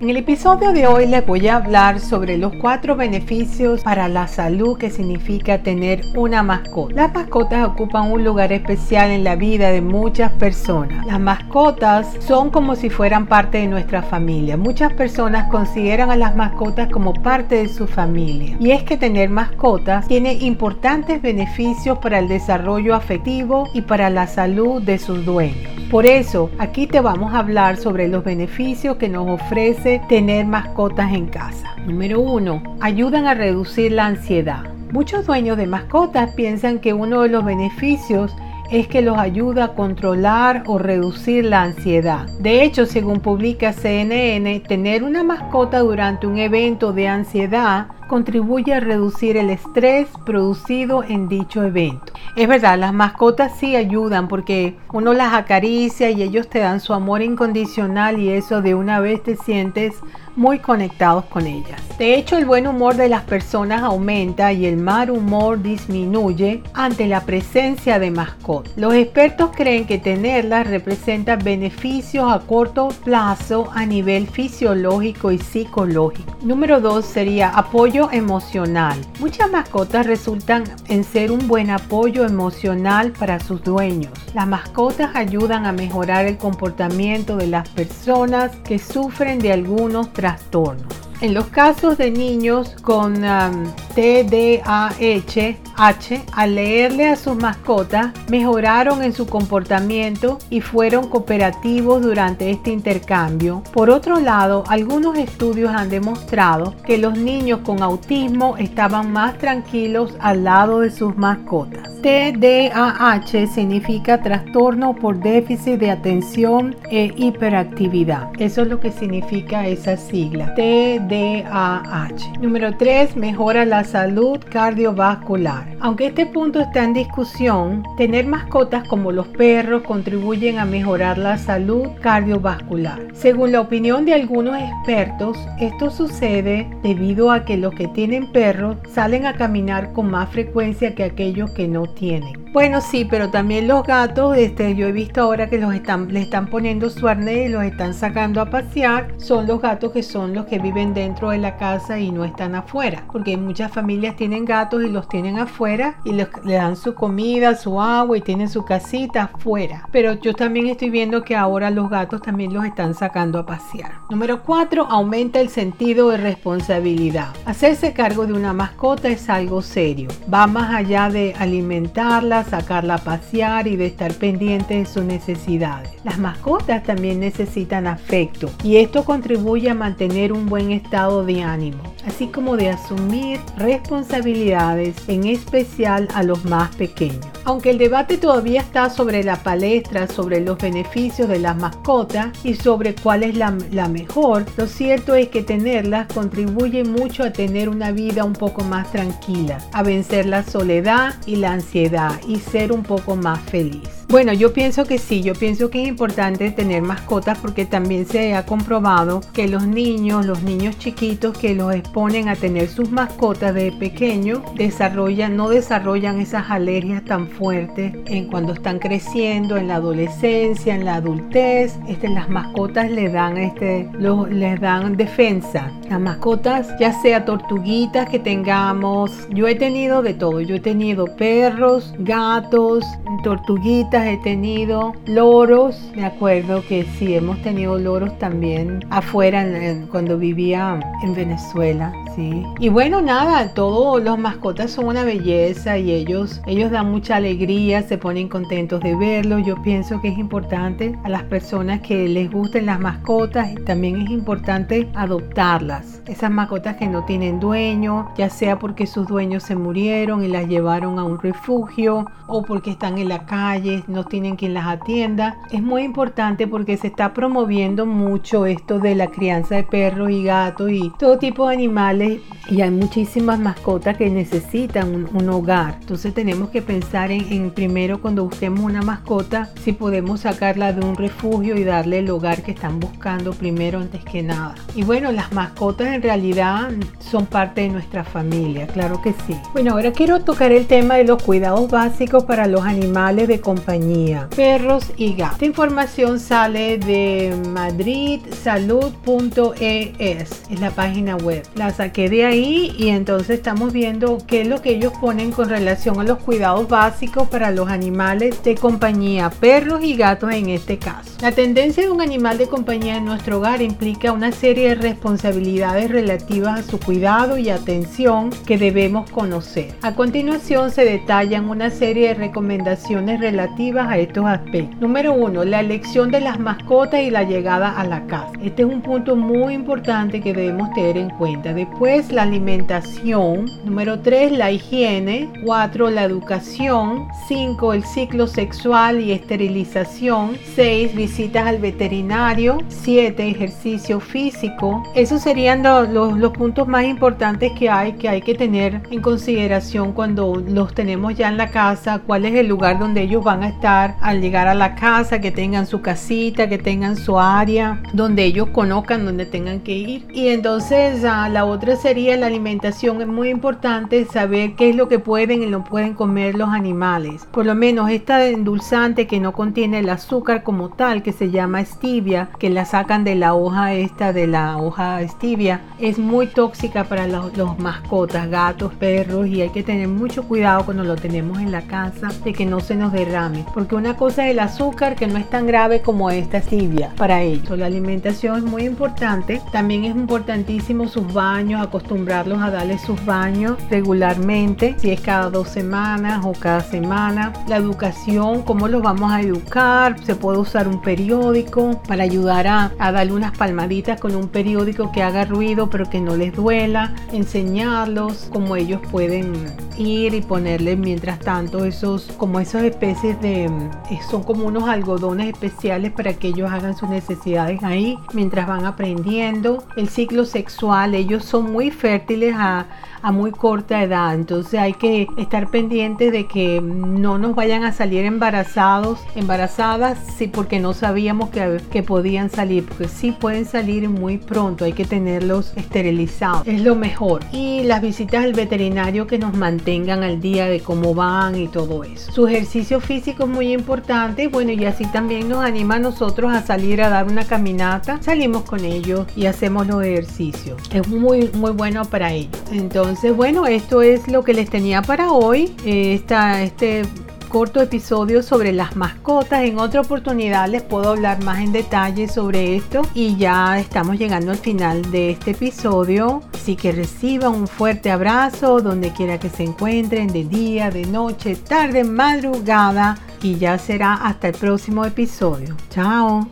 En el episodio de hoy les voy a hablar sobre los cuatro beneficios para la salud que significa tener una mascota. Las mascotas ocupan un lugar especial en la vida de muchas personas. Las mascotas son como si fueran parte de nuestra familia. Muchas personas consideran a las mascotas como parte de su familia. Y es que tener mascotas tiene importantes beneficios para el desarrollo afectivo y para la salud de sus dueños. Por eso, aquí te vamos a hablar sobre los beneficios que nos ofrece tener mascotas en casa. Número 1. Ayudan a reducir la ansiedad. Muchos dueños de mascotas piensan que uno de los beneficios es que los ayuda a controlar o reducir la ansiedad. De hecho, según publica CNN, tener una mascota durante un evento de ansiedad contribuye a reducir el estrés producido en dicho evento. Es verdad, las mascotas sí ayudan porque uno las acaricia y ellos te dan su amor incondicional y eso de una vez te sientes muy conectados con ellas. De hecho, el buen humor de las personas aumenta y el mal humor disminuye ante la presencia de mascotas. Los expertos creen que tenerlas representa beneficios a corto plazo a nivel fisiológico y psicológico. Número 2 sería apoyo emocional. Muchas mascotas resultan en ser un buen apoyo emocional para sus dueños. Las mascotas ayudan a mejorar el comportamiento de las personas que sufren de algunos trastornos. En los casos de niños con um, TDAH, al leerle a sus mascotas, mejoraron en su comportamiento y fueron cooperativos durante este intercambio. Por otro lado, algunos estudios han demostrado que los niños con autismo estaban más tranquilos al lado de sus mascotas. TDAH significa trastorno por déficit de atención e hiperactividad. Eso es lo que significa esa sigla. TDAH. Número 3. Mejora la salud cardiovascular. Aunque este punto está en discusión, tener mascotas como los perros contribuyen a mejorar la salud cardiovascular. Según la opinión de algunos expertos, esto sucede debido a que los que tienen perros salen a caminar con más frecuencia que aquellos que no tienen. Bueno, sí, pero también los gatos, este, yo he visto ahora que los están, le están poniendo su arnés y los están sacando a pasear. Son los gatos que son los que viven dentro de la casa y no están afuera. Porque muchas familias tienen gatos y los tienen afuera y le dan su comida, su agua y tienen su casita afuera. Pero yo también estoy viendo que ahora los gatos también los están sacando a pasear. Número 4. Aumenta el sentido de responsabilidad. Hacerse cargo de una mascota es algo serio. Va más allá de alimentarla sacarla a pasear y de estar pendiente de sus necesidades. Las mascotas también necesitan afecto y esto contribuye a mantener un buen estado de ánimo, así como de asumir responsabilidades, en especial a los más pequeños. Aunque el debate todavía está sobre la palestra, sobre los beneficios de las mascotas y sobre cuál es la, la, mejor, lo cierto es que tenerlas contribuye mucho a tener una vida un poco más tranquila, a vencer la soledad y la ansiedad y ser un poco más feliz. Bueno, yo pienso que sí, yo pienso que es importante tener mascotas porque también se ha comprobado que los niños, los niños chiquitos que los exponen a tener sus mascotas de pequeño, desarrollan, no desarrollan esas alergias tan fuertes en cuando están creciendo, en la adolescencia, en la adultez. Este, las mascotas les dan, este, les dan defensa. Las mascotas, ya sea tortuguitas que tengamos, yo he tenido de todo, yo he tenido perros, gatos, tortuguitas, he tenido, loros, me acuerdo que sí, hemos tenido loros también afuera cuando vivía en Venezuela, sí. Y bueno, nada, todos los mascotas son una belleza y ellos, ellos dan mucha alegría, se ponen contentos de verlos. Yo pienso que es importante a las personas que les gusten las mascotas también es importante adoptarlas. Esas mascotas que no tienen dueño, ya sea porque sus dueños se murieron y las llevaron a un refugio o porque están en la calle, no tienen quien las atienda. Es muy importante porque se está promoviendo mucho esto de la crianza de perros y gatos y todo tipo de animales y hay muchísimas mascotas que necesitan un, hogar. Entonces tenemos que pensar en, primero cuando busquemos una mascota, si podemos sacarla de un refugio y darle el hogar que están buscando primero antes que nada. Y bueno, las mascotas en realidad son parte de nuestra familia, claro que sí. Bueno, ahora quiero tocar el tema de los cuidados básicos para los animales de compañía, perros y gatos. Esta información sale de madridsalud.es, es la página web. La saqué de ahí y entonces estamos viendo qué es lo que ellos ponen con relación a los cuidados básicos para los animales de compañía, perros y gatos en este caso. La tendencia de un animal de compañía en nuestro hogar implica una serie de responsabilidades relativas a su cuidado y atención que debemos conocer. A continuación se detallan una serie de recomendaciones relativas a estos aspectos. Número uno, la elección de las mascotas y la llegada a la casa. Este es un punto muy importante que debemos tener en cuenta. Después, la alimentación. Número 3, la higiene. 4, la educación. 5, el ciclo sexual y esterilización. 6, visitas al veterinario. 7, ejercicio físico. Esos serían los, los puntos más importantes que hay que hay que tener en consideración cuando los tenemos ya en la casa. Cuál es el lugar donde ellos van a estar al llegar a la casa, que tengan su casita, que tengan su área, donde ellos conozcan donde tengan que ir. Y entonces la otra sería la alimentación es muy importante saber qué es lo que pueden y no pueden comer los animales. Por lo menos esta endulzante que no contiene el azúcar como tal, que se llama stevia, que la sacan de la hoja esta de la hoja stevia, es muy tóxica para los mascotas, gatos, perros y hay que tener mucho cuidado cuando lo tenemos en la casa de que no se nos derrame. Porque una cosa es el azúcar que no es tan grave como esta stevia para ellos. La alimentación es muy importante. También es importantísimo sus baños, acostumbrarse a darle sus baños regularmente, si es cada dos semanas o cada semana. La educación, cómo los vamos a educar. Se puede usar un periódico para ayudar a, a darle unas palmaditas con un periódico que haga ruido pero que no les duela. Enseñarlos cómo ellos pueden ir y ponerle mientras tanto esos como esas especies de eh, son como unos algodones especiales para que ellos hagan sus necesidades ahí mientras van aprendiendo el ciclo sexual ellos son muy fértiles a, a muy corta edad. Entonces hay que estar pendientes de que no nos vayan a salir embarazados, embarazadas, sí, porque no sabíamos que, que podían salir, porque sí pueden salir muy pronto, hay que tenerlos esterilizados, es lo mejor. Y las visitas al veterinario que nos mantengan al día de cómo van y todo eso. Su ejercicio físico muy importante, bueno, y así también nos anima a nosotros a salir a dar una caminata, salimos con ellos y hacemos los ejercicios. Es muy, muy bueno para ellos. Entonces, bueno, esto es lo que les tenía para hoy. Eh, este corto episodio sobre las mascotas. En otra oportunidad les puedo hablar más en detalle sobre esto. Y ya estamos llegando al final de este episodio. Así que reciban un fuerte abrazo donde quiera que se encuentren, de día, de noche, tarde, madrugada. Y ya será hasta el próximo episodio. Chao.